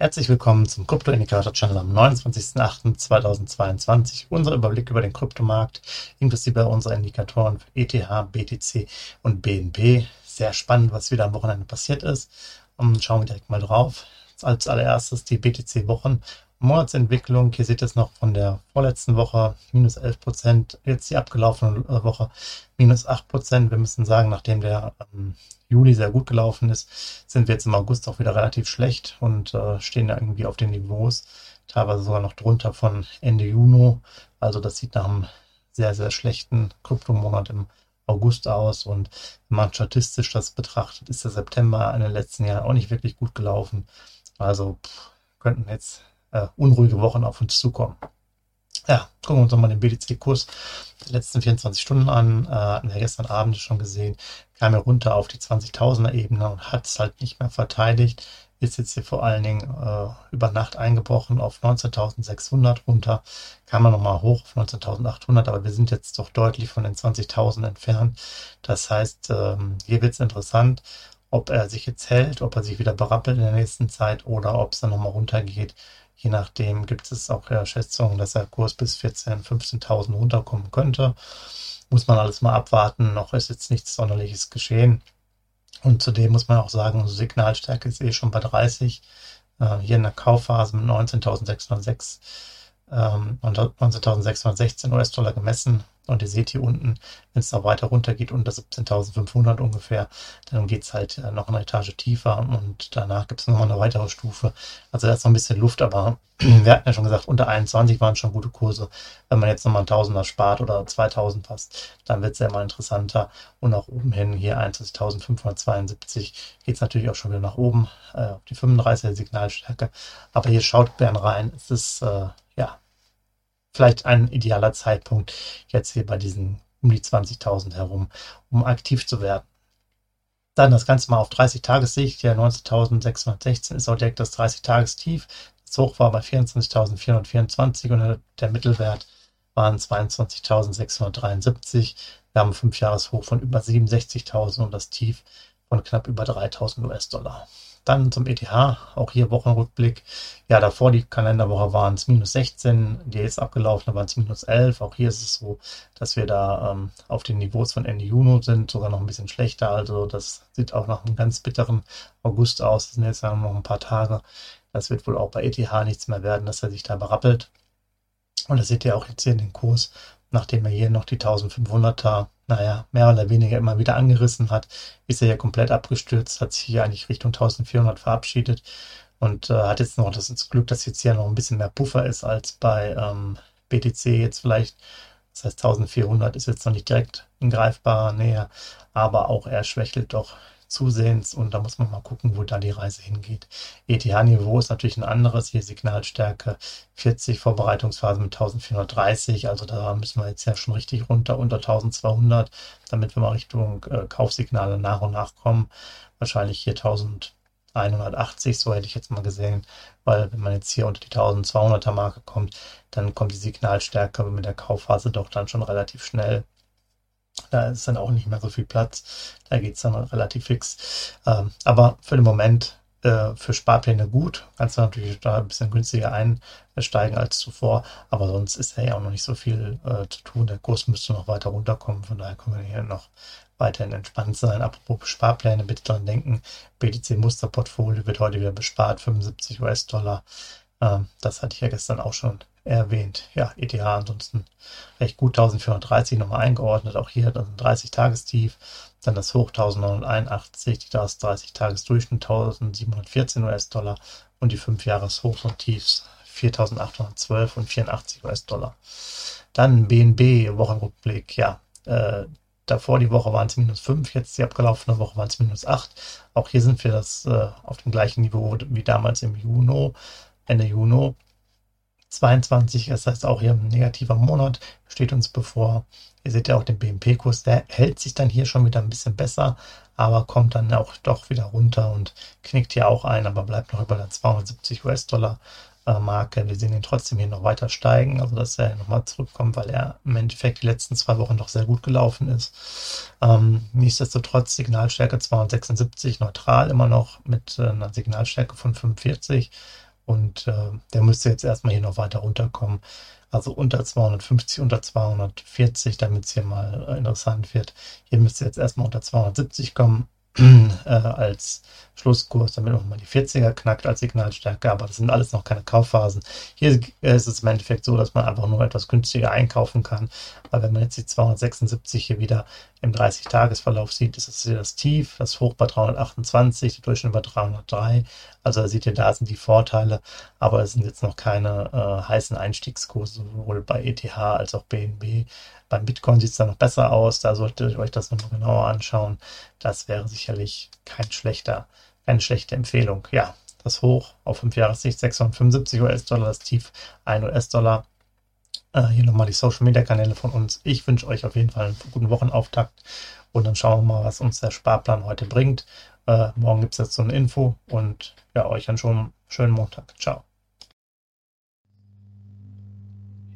Herzlich willkommen zum Krypto Indikator Channel am 29.08.2022. Unser Überblick über den Kryptomarkt, inklusive unserer Indikatoren für ETH, BTC und BNB. Sehr spannend, was wieder am Wochenende passiert ist. Und schauen wir direkt mal drauf. Als allererstes die BTC-Wochen Monatsentwicklung. Hier seht ihr es noch von der vorletzten Woche, minus 11 Prozent. Jetzt die abgelaufene äh, Woche, minus 8 Prozent. Wir müssen sagen, nachdem der ähm, Juli sehr gut gelaufen ist, sind wir jetzt im August auch wieder relativ schlecht und äh, stehen da irgendwie auf den Niveaus, teilweise sogar noch drunter von Ende Juni. Also das sieht nach einem sehr, sehr schlechten Kryptomonat im August aus. Und wenn man statistisch das betrachtet, ist der September in den letzten Jahren auch nicht wirklich gut gelaufen. Also pff, könnten jetzt äh, unruhige Wochen auf uns zukommen. Ja, gucken wir uns nochmal den BTC-Kurs der letzten 24 Stunden an. Äh, hatten wir gestern Abend schon gesehen, kam er runter auf die 20.000er Ebene und hat es halt nicht mehr verteidigt. Ist jetzt hier vor allen Dingen äh, über Nacht eingebrochen auf 19.600 runter. Kam er nochmal hoch auf 19.800, aber wir sind jetzt doch deutlich von den 20.000 entfernt. Das heißt, ähm, hier wird es interessant, ob er sich jetzt hält, ob er sich wieder berappelt in der nächsten Zeit oder ob es dann nochmal runtergeht Je nachdem gibt es auch ja Schätzungen, dass der Kurs bis 14.000, 15.000 runterkommen könnte. Muss man alles mal abwarten. Noch ist jetzt nichts Sonderliches geschehen. Und zudem muss man auch sagen, Signalstärke ist eh schon bei 30. Äh, hier in der Kaufphase mit 19.606 ähm, 19.616 US-Dollar gemessen. Und ihr seht hier unten, wenn es noch weiter runter geht, unter 17.500 ungefähr, dann geht es halt äh, noch eine Etage tiefer und danach gibt es noch eine weitere Stufe. Also da ist noch ein bisschen Luft, aber wir hatten ja schon gesagt, unter 21 waren schon gute Kurse. Wenn man jetzt nochmal ein Tausender spart oder 2000 passt, dann wird es ja immer interessanter. Und auch oben hin, hier 21.572, geht es natürlich auch schon wieder nach oben, äh, auf die 35er Signalstärke. Aber hier schaut gern rein, es ist äh, ja vielleicht ein idealer Zeitpunkt jetzt hier bei diesen um die 20.000 herum, um aktiv zu werden. Dann das Ganze mal auf 30 Tagessicht. Ja, 19.616 ist auch direkt das 30-Tages-Tief. Das Hoch war bei 24.424 und der Mittelwert waren 22.673. Wir haben ein 5-Jahres-Hoch von über 67.000 und das Tief von knapp über 3.000 US-Dollar. Dann zum ETH, auch hier Wochenrückblick. Ja, davor die Kalenderwoche waren es minus 16, die jetzt abgelaufen waren es minus 11. Auch hier ist es so, dass wir da ähm, auf den Niveaus von Ende Juni sind, sogar noch ein bisschen schlechter. Also das sieht auch nach einem ganz bitteren August aus. Das sind jetzt noch ein paar Tage. Das wird wohl auch bei ETH nichts mehr werden, dass er sich da berappelt. Und das seht ihr auch jetzt hier in den Kurs, nachdem er hier noch die 1500er naja, mehr oder weniger immer wieder angerissen hat, ist er ja komplett abgestürzt, hat sich hier eigentlich Richtung 1400 verabschiedet und äh, hat jetzt noch das Glück, dass jetzt hier noch ein bisschen mehr Puffer ist als bei ähm, BTC jetzt vielleicht. Das heißt, 1400 ist jetzt noch nicht direkt in greifbarer Nähe, aber auch er schwächelt doch zusehends und da muss man mal gucken, wo da die Reise hingeht. ETH-Niveau ist natürlich ein anderes, hier Signalstärke 40, Vorbereitungsphase mit 1430, also da müssen wir jetzt ja schon richtig runter, unter 1200, damit wir mal Richtung äh, Kaufsignale nach und nach kommen. Wahrscheinlich hier 1180, so hätte ich jetzt mal gesehen, weil wenn man jetzt hier unter die 1200er Marke kommt, dann kommt die Signalstärke mit der Kaufphase doch dann schon relativ schnell. Da ist dann auch nicht mehr so viel Platz. Da geht es dann relativ fix. Ähm, aber für den Moment äh, für Sparpläne gut. Kannst du natürlich da ein bisschen günstiger einsteigen als zuvor. Aber sonst ist ja auch noch nicht so viel äh, zu tun. Der Kurs müsste noch weiter runterkommen. Von daher können wir hier noch weiterhin entspannt sein. Apropos Sparpläne, bitte daran denken, BTC Musterportfolio wird heute wieder bespart, 75 US-Dollar. Ähm, das hatte ich ja gestern auch schon erwähnt. Ja, ETH ansonsten recht gut 1430 nochmal eingeordnet. Auch hier dann 30-Tagestief, dann das Hoch 1981, das 30-Tages-Durchschnitt 1714 US-Dollar und die 5-Jahres-Hochs und Tiefs 4812 und 84 US-Dollar. Dann BNB, Wochenrückblick, ja, äh, davor die Woche waren es minus 5, jetzt die abgelaufene Woche waren es minus 8. Auch hier sind wir das äh, auf dem gleichen Niveau wie damals im Juni, Ende Juni. 22. Das heißt auch hier ein negativer Monat steht uns bevor. Ihr seht ja auch den BNP-Kurs, der hält sich dann hier schon wieder ein bisschen besser, aber kommt dann auch doch wieder runter und knickt hier auch ein, aber bleibt noch über der 270 US-Dollar Marke. Wir sehen ihn trotzdem hier noch weiter steigen, also dass er nochmal zurückkommt, weil er im Endeffekt die letzten zwei Wochen doch sehr gut gelaufen ist. Ähm, nichtsdestotrotz Signalstärke 276, neutral immer noch mit äh, einer Signalstärke von 45 und äh, der müsste jetzt erstmal hier noch weiter runterkommen. Also unter 250, unter 240, damit es hier mal äh, interessant wird. Hier müsste jetzt erstmal unter 270 kommen äh, als Schlusskurs, damit man mal die 40er knackt als Signalstärke, aber das sind alles noch keine Kaufphasen. Hier ist es im Endeffekt so, dass man einfach nur etwas günstiger einkaufen kann, weil wenn man jetzt die 276 hier wieder im 30-Tages-Verlauf sieht, ist das hier das Tief, das Hoch bei 328, der Durchschnitt bei 303. Also da seht ihr, da sind die Vorteile, aber es sind jetzt noch keine äh, heißen Einstiegskurse, sowohl bei ETH als auch BNB. Beim Bitcoin sieht es da noch besser aus, da solltet ihr euch das nochmal genauer anschauen. Das wäre sicherlich kein schlechter eine schlechte Empfehlung. Ja, das Hoch auf 5 Jahressicht 675 US-Dollar, das Tief 1 US-Dollar. Äh, hier nochmal die Social Media Kanäle von uns. Ich wünsche euch auf jeden Fall einen guten Wochenauftakt und dann schauen wir mal, was uns der Sparplan heute bringt. Äh, morgen gibt es jetzt so eine Info und ja, euch dann schon einen schönen Montag. Ciao.